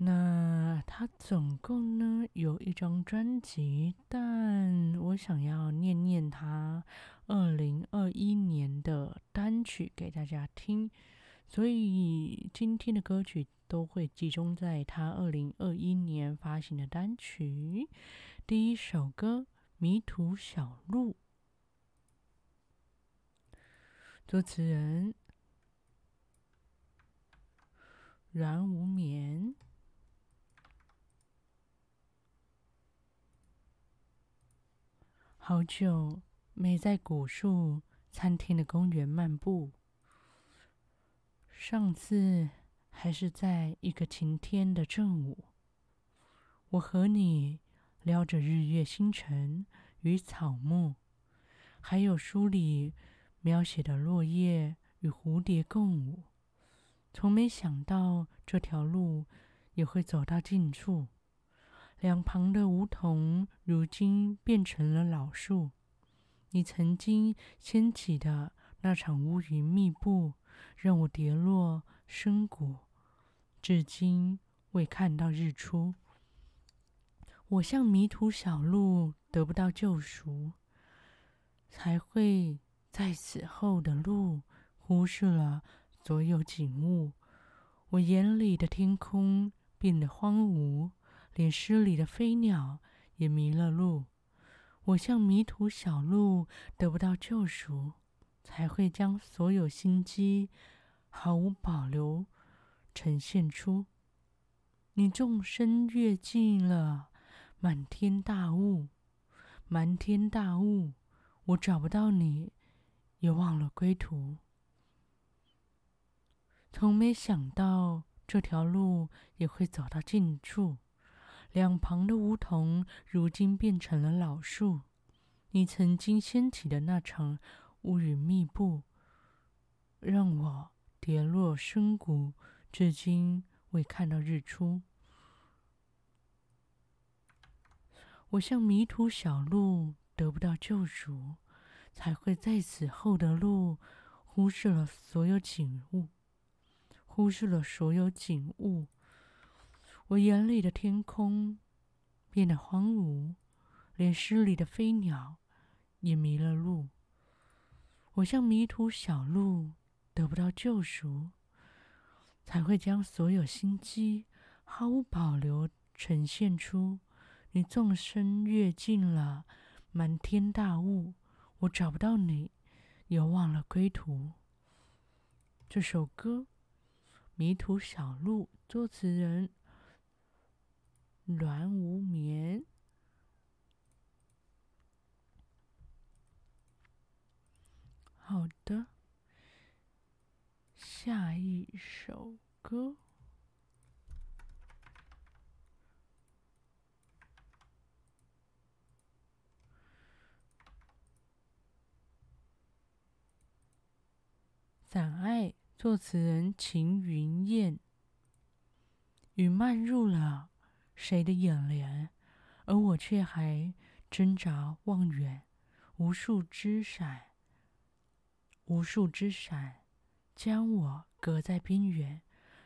那他总共呢有一张专辑，但我想要念念他二零二一年的单曲给大家听，所以今天的歌曲都会集中在他二零二一年发行的单曲。第一首歌《迷途小路》，作词人阮无眠。好久没在古树参天的公园漫步，上次还是在一个晴天的正午。我和你聊着日月星辰与草木，还有书里描写的落叶与蝴蝶共舞。从没想到这条路也会走到尽处。两旁的梧桐，如今变成了老树。你曾经掀起的那场乌云密布，让我跌落深谷，至今未看到日出。我像迷途小路，得不到救赎，才会在此后的路忽视了所有景物。我眼里的天空变得荒芜。连诗里的飞鸟也迷了路，我像迷途小鹿，得不到救赎，才会将所有心机毫无保留呈现出。你纵身跃进了满天大雾，漫天大雾，我找不到你，也忘了归途。从没想到这条路也会走到尽处。两旁的梧桐，如今变成了老树。你曾经掀起的那场乌云密布，让我跌落深谷，至今未看到日出。我像迷途小路，得不到救赎，才会在此后的路忽视了所有景物，忽视了所有景物。我眼里的天空变得荒芜，连诗里的飞鸟也迷了路。我像迷途小鹿，得不到救赎，才会将所有心机毫无保留呈现出。你纵身跃进了满天大雾，我找不到你，也忘了归途。这首歌《迷途小路》，作词人。阮无眠。好的，下一首歌。《胆爱》，作词人秦云燕。雨漫入了。谁的眼帘，而我却还挣扎望远。无数只伞，无数只伞，将我隔在边缘，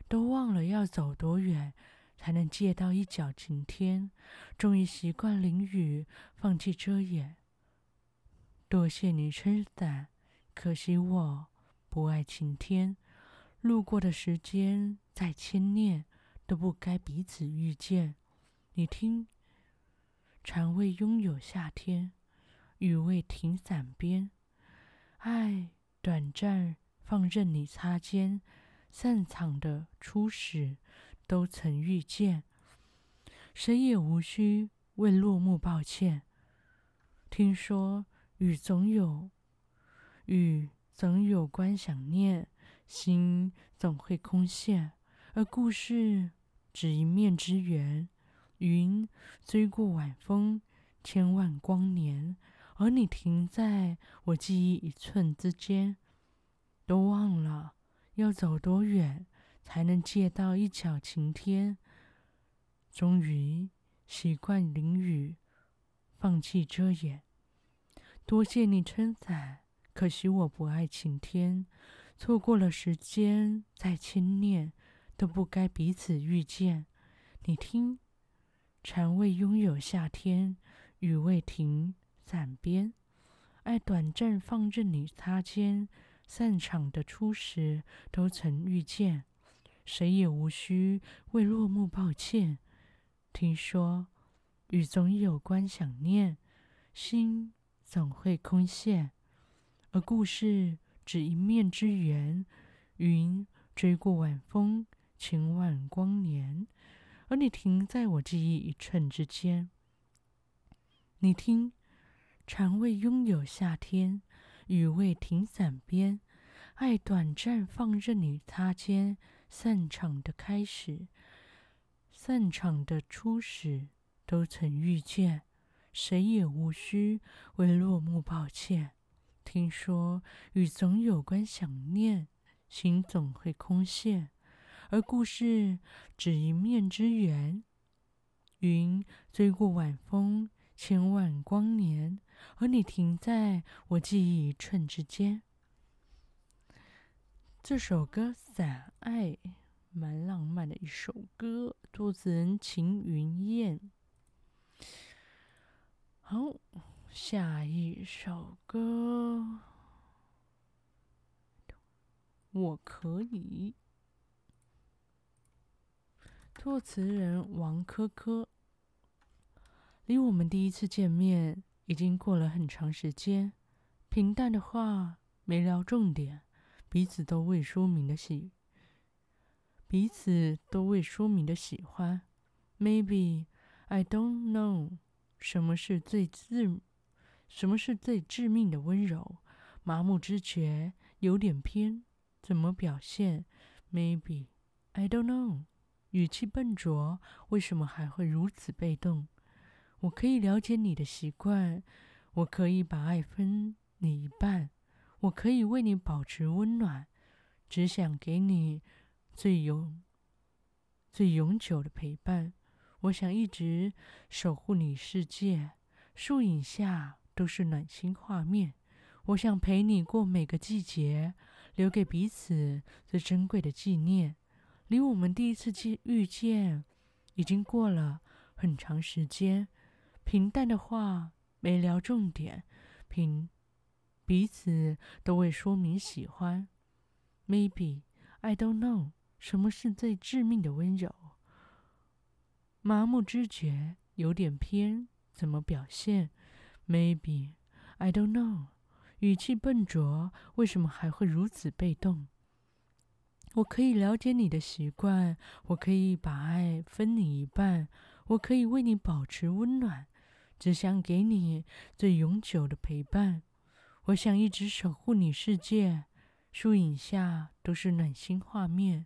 都忘了要走多远，才能借到一角晴天。终于习惯淋雨，放弃遮掩。多谢你撑伞，可惜我不爱晴天。路过的时间再牵念，都不该彼此遇见。你听，蝉未拥有夏天，雨未停伞边，爱短暂，放任你擦肩，散场的初始，都曾遇见，谁也无需为落幕抱歉。听说雨总有，雨总有关想念，心总会空陷，而故事只一面之缘。云追过晚风，千万光年，而你停在我记忆一寸之间，都忘了要走多远才能借到一角晴天。终于习惯淋雨，放弃遮掩。多谢你撑伞，可惜我不爱晴天。错过了时间，再牵念都不该彼此遇见。你听，蝉未拥有夏天，雨未停伞边，爱短暂放任你擦肩，散场的初时都曾遇见，谁也无需为落幕抱歉。听说，雨总有关想念，心总会空陷，而故事只一面之缘，云追过晚风，千万光年。而你停在我记忆一寸之间。你听，蝉未拥有夏天，雨未停伞边，爱短暂放任你擦肩，散场的开始，散场的初始，都曾遇见，谁也无需为落幕抱歉。听说雨总有关想念，心总会空陷。而故事只一面之缘，云追过晚风，千万光年，而你停在我记忆一寸之间。这首歌《散爱》蛮浪漫的一首歌，作词人秦云燕。好，下一首歌，我可以。作词人王珂珂，离我们第一次见面已经过了很长时间。平淡的话没聊重点，彼此都未说明的喜，彼此都未说明的喜欢。Maybe I don't know，什么是最致，什么是最致命的温柔？麻木知觉有点偏，怎么表现？Maybe I don't know。语气笨拙，为什么还会如此被动？我可以了解你的习惯，我可以把爱分你一半，我可以为你保持温暖，只想给你最永、最永久的陪伴。我想一直守护你世界，树影下都是暖心画面。我想陪你过每个季节，留给彼此最珍贵的纪念。离我们第一次见遇见，已经过了很长时间。平淡的话没聊重点，平彼此都未说明喜欢。Maybe I don't know，什么是最致命的温柔？麻木知觉有点偏，怎么表现？Maybe I don't know，语气笨拙，为什么还会如此被动？我可以了解你的习惯，我可以把爱分你一半，我可以为你保持温暖，只想给你最永久的陪伴。我想一直守护你世界，树影下都是暖心画面。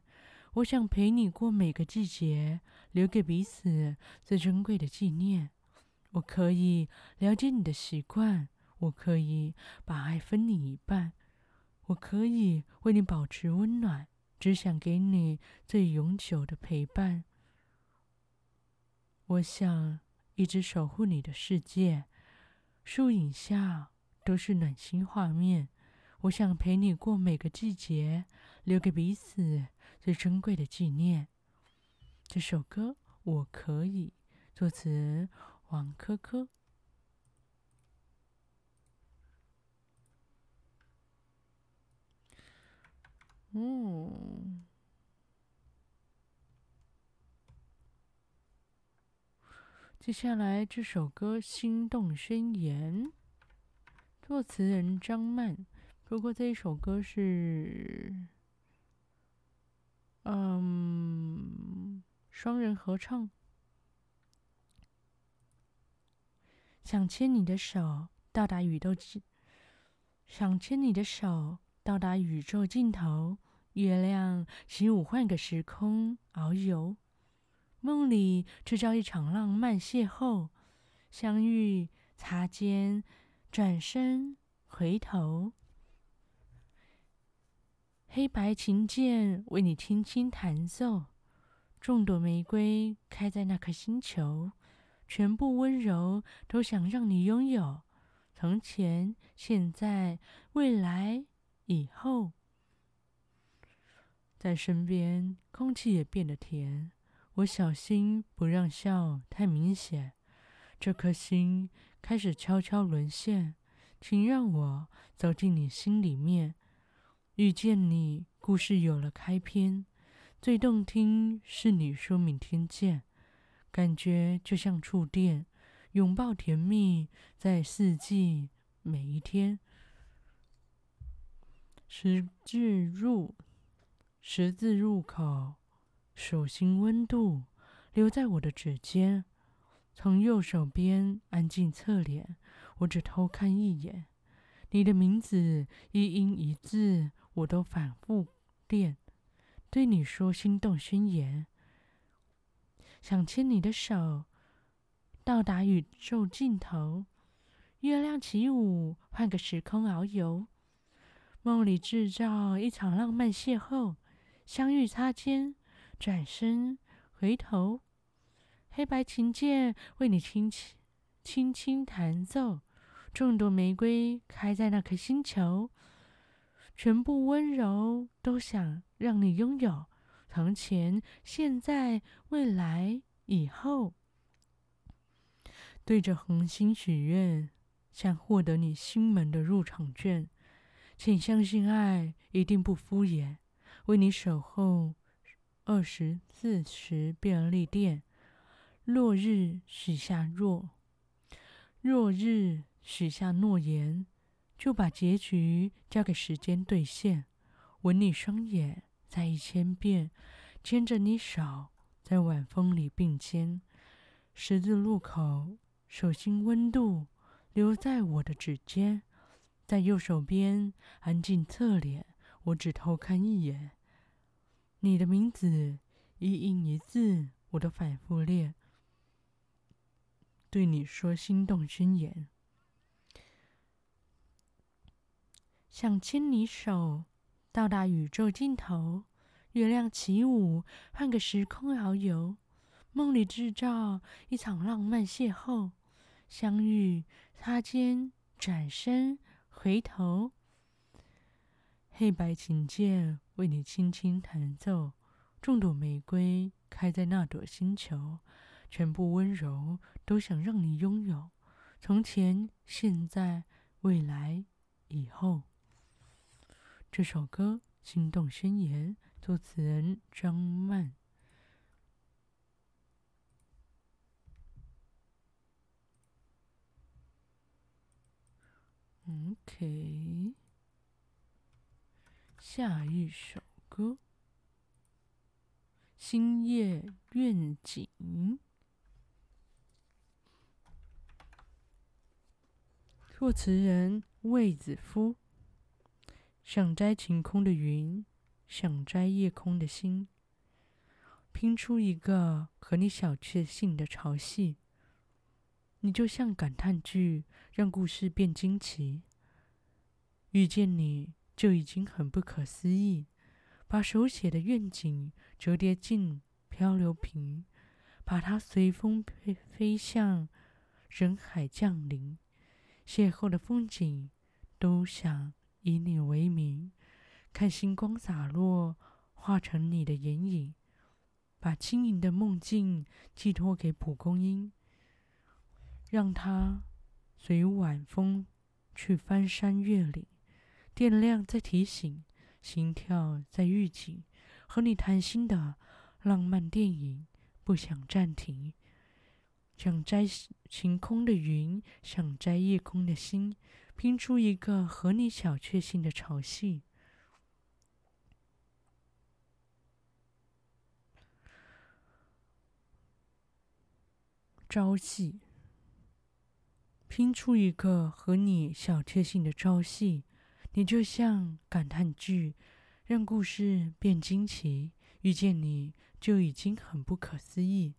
我想陪你过每个季节，留给彼此最珍贵的纪念。我可以了解你的习惯，我可以把爱分你一半，我可以为你保持温暖。只想给你最永久的陪伴。我想一直守护你的世界，树影下都是暖心画面。我想陪你过每个季节，留给彼此最珍贵的纪念。这首歌我可以，作词王珂珂。嗯，接下来这首歌《心动宣言》，作词人张曼。不过这一首歌是，嗯，双人合唱。想牵你的手，到达宇宙尽。想牵你的手，到达宇宙尽头。月亮，起舞换个时空遨游，梦里制造一场浪漫邂逅，相遇、擦肩、转身、回头。黑白琴键为你轻轻弹奏，众朵玫瑰开在那颗星球，全部温柔都想让你拥有。从前、现在、未来、以后，在身边，空气也变得甜。我小心不让笑太明显，这颗心开始悄悄沦陷，请让我走进你心里面。遇见你，故事有了开篇。最动听是你说明天见，感觉就像触电，拥抱甜蜜，在四季每一天。十字入，十字路口，手心温度留在我的指尖，从右手边安静侧脸，我只偷看一眼，你的名字一音一字。我都反复练，对你说心动宣言，想牵你的手，到达宇宙尽头，月亮起舞，换个时空遨游，梦里制造一场浪漫邂逅，相遇擦肩，转身回头，黑白琴键为你轻轻轻轻弹奏，众朵玫瑰开在那颗星球。全部温柔，都想让你拥有。从前、现在、未来、以后，对着恒星许愿，想获得你心门的入场券。请相信，爱一定不敷衍，为你守候二十四时便利店。落日许下若，落日许下诺言。就把结局交给时间兑现，吻你双眼再一千遍，牵着你手在晚风里并肩，十字路口，手心温度留在我的指尖，在右手边安静侧脸，我只偷看一眼，你的名字一音一字我都反复练，对你说心动宣言。想牵你手，到达宇宙尽头，月亮起舞，换个时空遨游，梦里制造一场浪漫邂逅，相遇、擦肩、转身、回头，黑白琴键为你轻轻弹奏，众朵玫瑰开在那朵星球，全部温柔都想让你拥有，从前、现在、未来、以后。这首歌《心动宣言》，作词人张曼。OK，下一首歌《星夜愿景》，作词人魏子夫。想摘晴空的云，想摘夜空的星，拼出一个和你小确幸的潮汐。你就像感叹句，让故事变惊奇。遇见你就已经很不可思议，把手写的愿景折叠进漂流瓶，把它随风飞飞向人海降临。邂逅的风景，都想。以你为名，看星光洒落，化成你的眼影，把轻盈的梦境寄托给蒲公英，让它随晚风去翻山越岭，电量在提醒，心跳在预警，和你谈心的浪漫电影不想暂停。想摘晴空的云，想摘夜空的星，拼出一个和你小确幸的潮汐。朝夕，拼出一个和你小确幸的朝夕。你就像感叹句，让故事变惊奇。遇见你就已经很不可思议。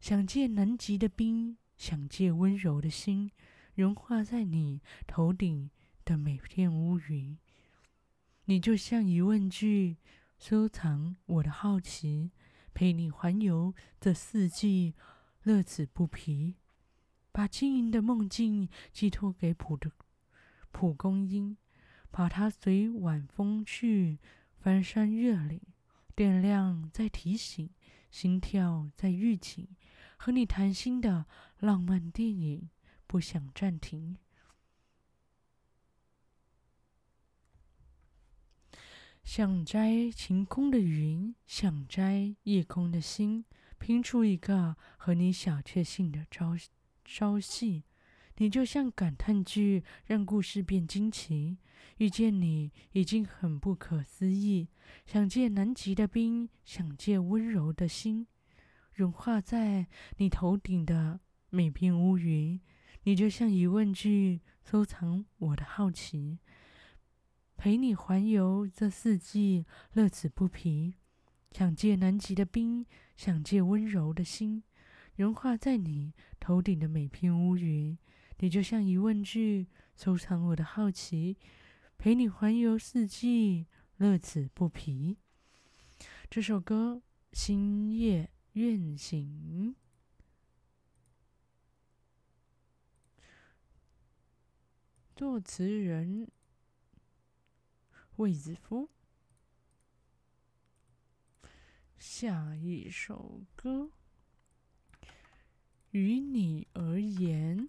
想借南极的冰，想借温柔的心，融化在你头顶的每片乌云。你就像疑问句，收藏我的好奇，陪你环游这四季，乐此不疲。把晶莹的梦境寄托给蒲的蒲公英，把它随晚风去，翻山越岭。电量在提醒，心跳在预警，和你谈心的浪漫电影不想暂停。想摘晴空的云，想摘夜空的星，拼出一个和你小确幸的朝朝夕。你就像感叹句，让故事变惊奇。遇见你已经很不可思议。想借南极的冰，想借温柔的心，融化在你头顶的每片乌云。你就像疑问句，收藏我的好奇，陪你环游这四季，乐此不疲。想借南极的冰，想借温柔的心，融化在你头顶的每片乌云。你就像疑问句，收藏我的好奇，陪你环游四季，乐此不疲。这首歌《星夜愿行》，作词人卫子夫。下一首歌，于你而言。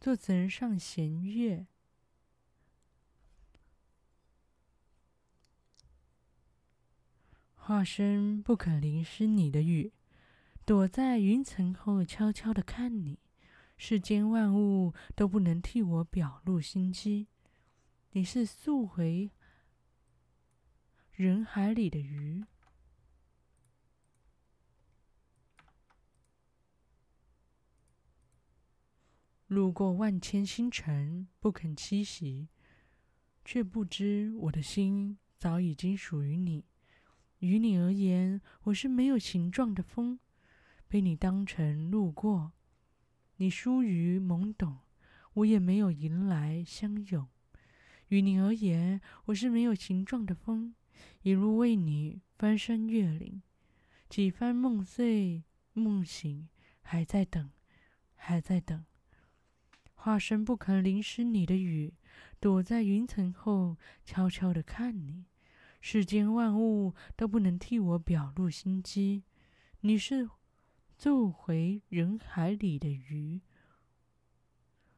作词人上弦月，化身不肯淋湿你的雨，躲在云层后悄悄的看你。世间万物都不能替我表露心机。你是溯回人海里的鱼。路过万千星辰，不肯栖息，却不知我的心早已经属于你。于你而言，我是没有形状的风，被你当成路过。你疏于懵懂，我也没有迎来相拥。于你而言，我是没有形状的风，一路为你翻山越岭，几番梦碎梦醒，还在等，还在等。化身不肯淋湿你的雨，躲在云层后悄悄地看你。世间万物都不能替我表露心机。你是溯回人海里的鱼，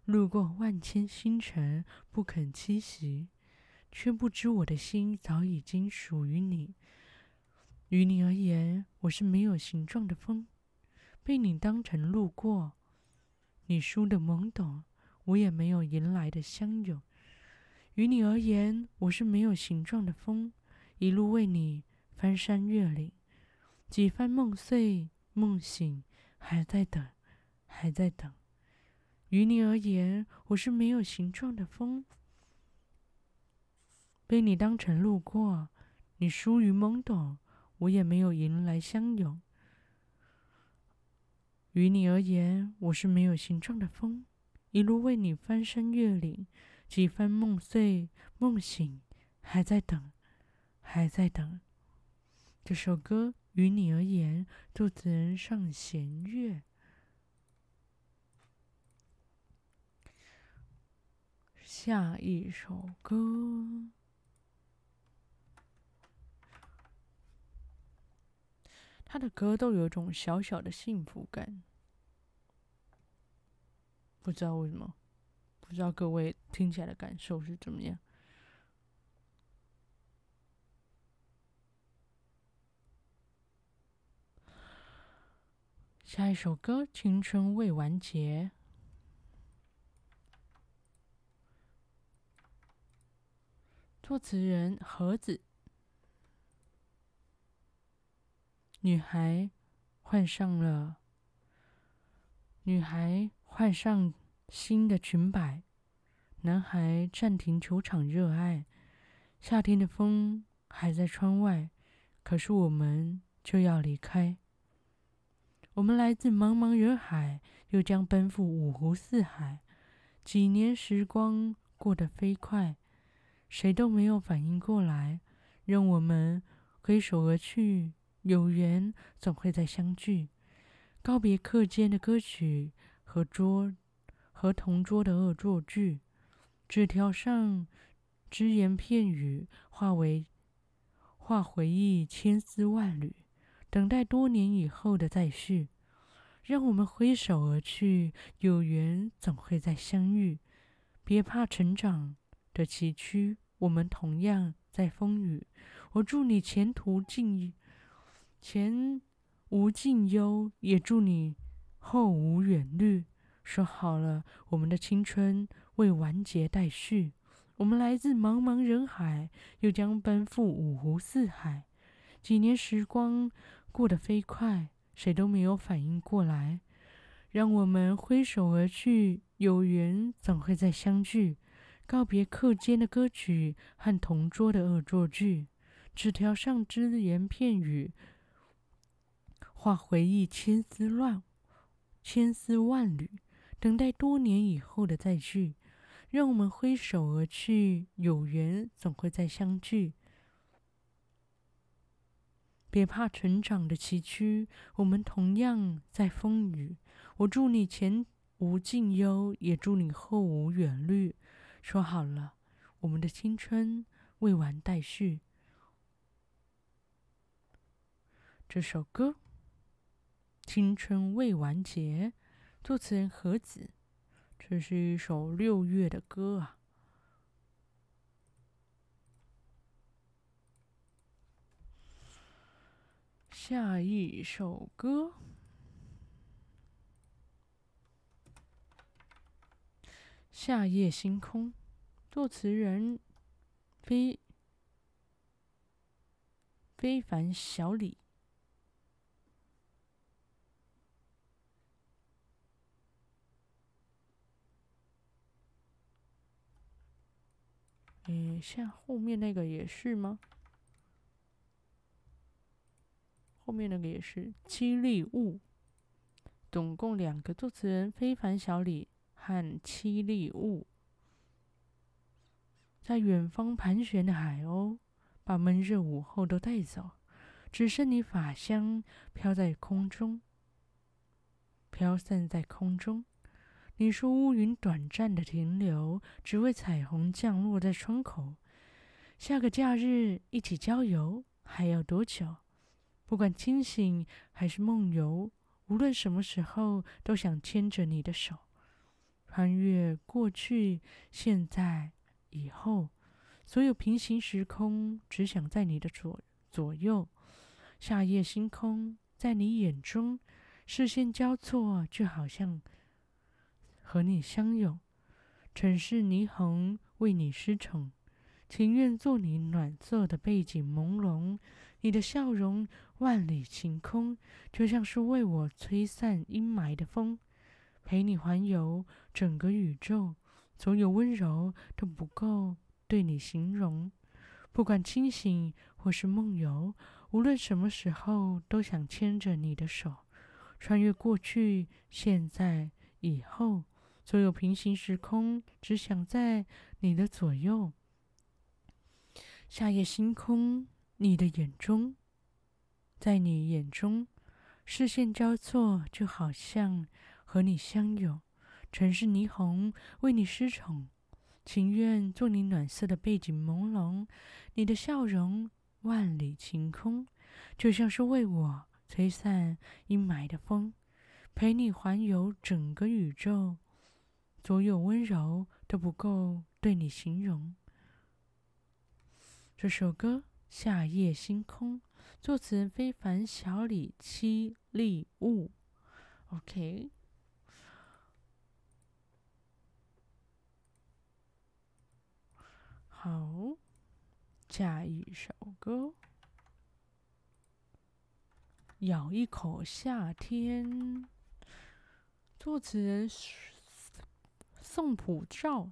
路过万千星辰不肯栖息，却不知我的心早已经属于你。于你而言，我是没有形状的风，被你当成路过。你输的懵懂。我也没有迎来的相拥，于你而言，我是没有形状的风，一路为你翻山越岭，几番梦碎梦醒，还在等，还在等。于你而言，我是没有形状的风，被你当成路过，你疏于懵懂，我也没有迎来相拥。于你而言，我是没有形状的风。一路为你翻山越岭，几番梦碎梦醒，还在等，还在等。这首歌于你而言，作词人上弦月。下一首歌，他的歌都有一种小小的幸福感。不知道为什么，不知道各位听起来的感受是怎么样。下一首歌《青春未完结》，作词人盒子。女孩换上了，女孩。换上新的裙摆，男孩暂停球场热爱。夏天的风还在窗外，可是我们就要离开。我们来自茫茫人海，又将奔赴五湖四海。几年时光过得飞快，谁都没有反应过来。任我们挥手而去，有缘总会再相聚。告别课间的歌曲和桌和同桌的恶作剧，纸条上只言片语化为化回忆千丝万缕。等待多年以后的再续，让我们挥手而去，有缘总会再相遇。别怕成长的崎岖，我们同样在风雨。我祝你前途尽前无尽忧，也祝你后无远虑。说好了，我们的青春未完结待续。我们来自茫茫人海，又将奔赴五湖四海。几年时光。过得飞快，谁都没有反应过来。让我们挥手而去，有缘总会再相聚。告别课间的歌曲和同桌的恶作剧，纸条上只言片语，化回忆千丝乱千丝万缕。等待多年以后的再聚，让我们挥手而去，有缘总会再相聚。别怕成长的崎岖，我们同样在风雨。我祝你前无尽忧，也祝你后无远虑。说好了，我们的青春未完待续。这首歌《青春未完结》，作词人何子。这是一首六月的歌啊。下一首歌，《夏夜星空》，作词人非非凡小李。诶，像后面那个也是吗？后面那个也是凄厉雾，总共两个作词人：非凡小李和凄厉雾。在远方盘旋的海鸥，把闷热午后都带走，只剩你发香飘在空中，飘散在空中。你说乌云短暂的停留，只为彩虹降落在窗口。下个假日一起郊游，还要多久？不管清醒还是梦游，无论什么时候，都想牵着你的手，穿越过去、现在、以后，所有平行时空，只想在你的左左右。夏夜星空在你眼中，视线交错，就好像和你相拥。城市霓虹为你失宠，情愿做你暖色的背景朦胧。你的笑容万里晴空，就像是为我吹散阴霾的风，陪你环游整个宇宙。总有温柔都不够对你形容，不管清醒或是梦游，无论什么时候，都想牵着你的手，穿越过去、现在、以后，所有平行时空，只想在你的左右。夏夜星空。你的眼中，在你眼中，视线交错，就好像和你相拥。城市霓虹为你失宠，情愿做你暖色的背景朦胧。你的笑容万里晴空，就像是为我吹散阴霾的风，陪你环游整个宇宙。所有温柔都不够对你形容。这首歌。夏夜星空，作词人非凡小李凄厉雾。OK，好，下一首歌，咬一口夏天，作词人宋普照，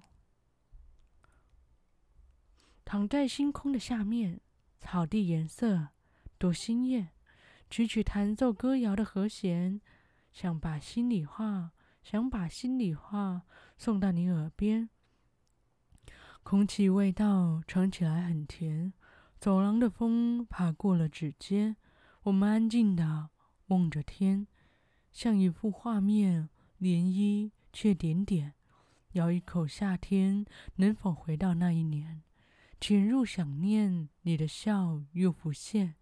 躺在星空的下面。草地颜色多鲜艳，曲曲弹奏歌谣的和弦，想把心里话，想把心里话送到你耳边。空气味道尝起来很甜，走廊的风爬过了指尖。我们安静的望着天，像一幅画面，涟漪却点点。咬一口夏天，能否回到那一年？潜入想念，你的笑又浮现。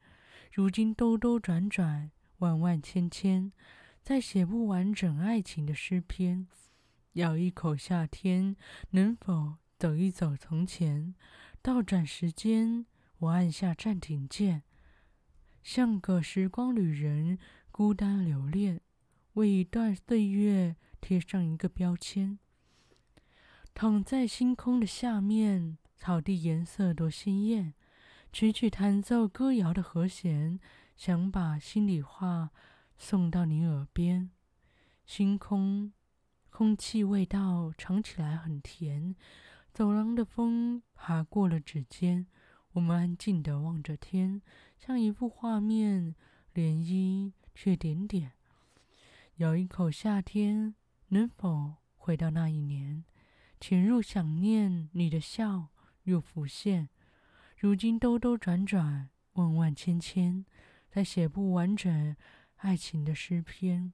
如今兜兜转转，万万千千，再写不完整爱情的诗篇。咬一口夏天，能否走一走从前？倒转时间，我按下暂停键，像个时光旅人，孤单留恋，为一段岁月贴上一个标签。躺在星空的下面，草地颜色多鲜艳。曲曲弹奏歌谣的和弦，想把心里话送到你耳边。星空，空气味道尝起来很甜。走廊的风爬过了指尖，我们安静地望着天，像一幅画面，涟漪却点点。咬一口夏天，能否回到那一年？潜入想念，你的笑又浮现。如今兜兜转转，万万千千，再写不完整爱情的诗篇。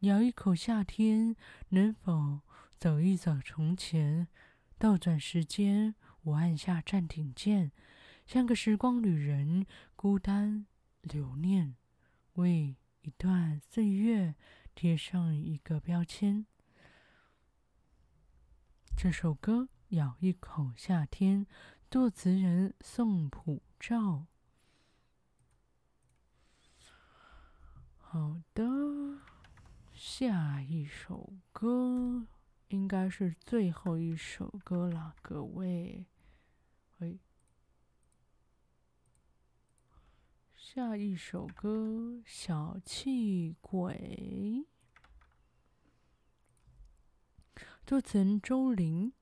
咬一口夏天，能否走一走从前？倒转时间，我按下暂停键，像个时光旅人，孤单留念，为一段岁月贴上一个标签。这首歌《咬一口夏天》。作词人宋普照。好的，下一首歌应该是最后一首歌了，各位。喂，下一首歌《小气鬼》，作词人周玲。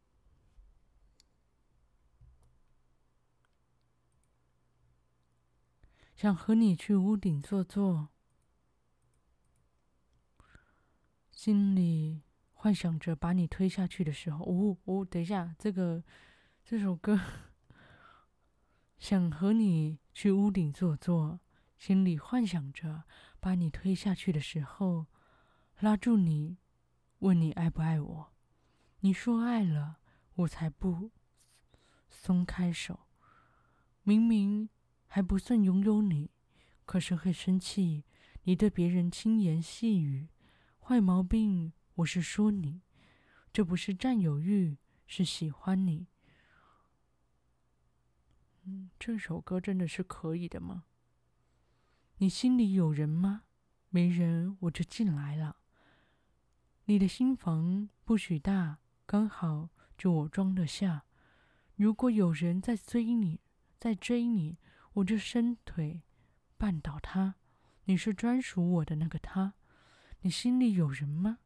想和你去屋顶坐坐，心里幻想着把你推下去的时候。哦哦，等一下，这个这首歌，想和你去屋顶坐坐，心里幻想着把你推下去的时候，拉住你，问你爱不爱我？你说爱了，我才不松开手。明明。还不算拥有你，可是会生气。你对别人轻言细语，坏毛病。我是说你，这不是占有欲，是喜欢你。嗯，这首歌真的是可以的吗？你心里有人吗？没人，我就进来了。你的心房不许大，刚好就我装得下。如果有人在追你，在追你。我就伸腿绊倒他，你是专属我的那个他，你心里有人吗？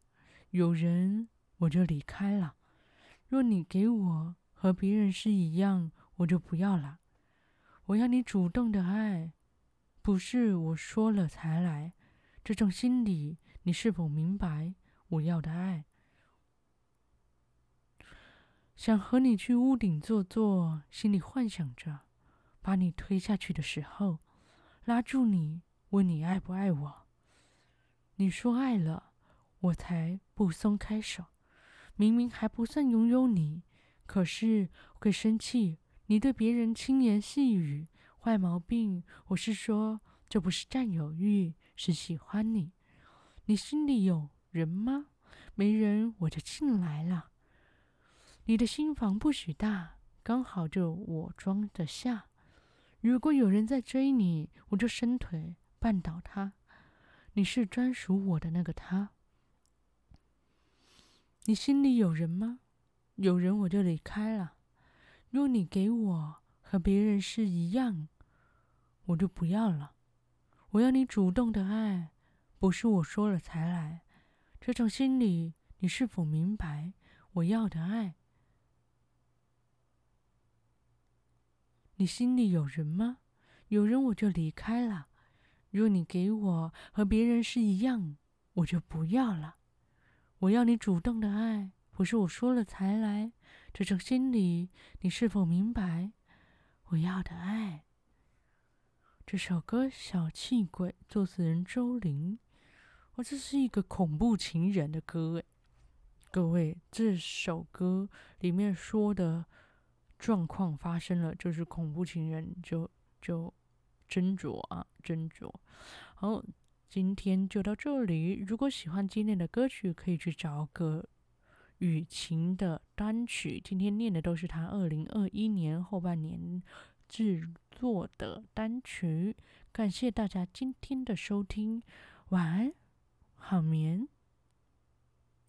有人我就离开了。若你给我和别人是一样，我就不要了。我要你主动的爱，不是我说了才来。这种心理你是否明白？我要的爱，想和你去屋顶坐坐，心里幻想着。把你推下去的时候，拉住你，问你爱不爱我？你说爱了，我才不松开手。明明还不算拥有你，可是会生气。你对别人轻言细语，坏毛病。我是说，这不是占有欲，是喜欢你。你心里有人吗？没人，我就进来了。你的心房不许大，刚好就我装得下。如果有人在追你，我就伸腿绊倒他。你是专属我的那个他。你心里有人吗？有人我就离开了。若你给我和别人是一样，我就不要了。我要你主动的爱，不是我说了才来。这种心理你是否明白？我要的爱。你心里有人吗？有人我就离开了。若你给我和别人是一样，我就不要了。我要你主动的爱，不是我说了才来。这种心理，你是否明白？我要的爱。这首歌《小气鬼》，作词人周玲。我这是一个恐怖情人的歌诶，各位，这首歌里面说的状况发生了，就是恐怖情人就就。斟酌啊，斟酌。好，今天就到这里。如果喜欢今天的歌曲，可以去找个雨晴的单曲。今天念的都是他二零二一年后半年制作的单曲。感谢大家今天的收听，晚安，好眠。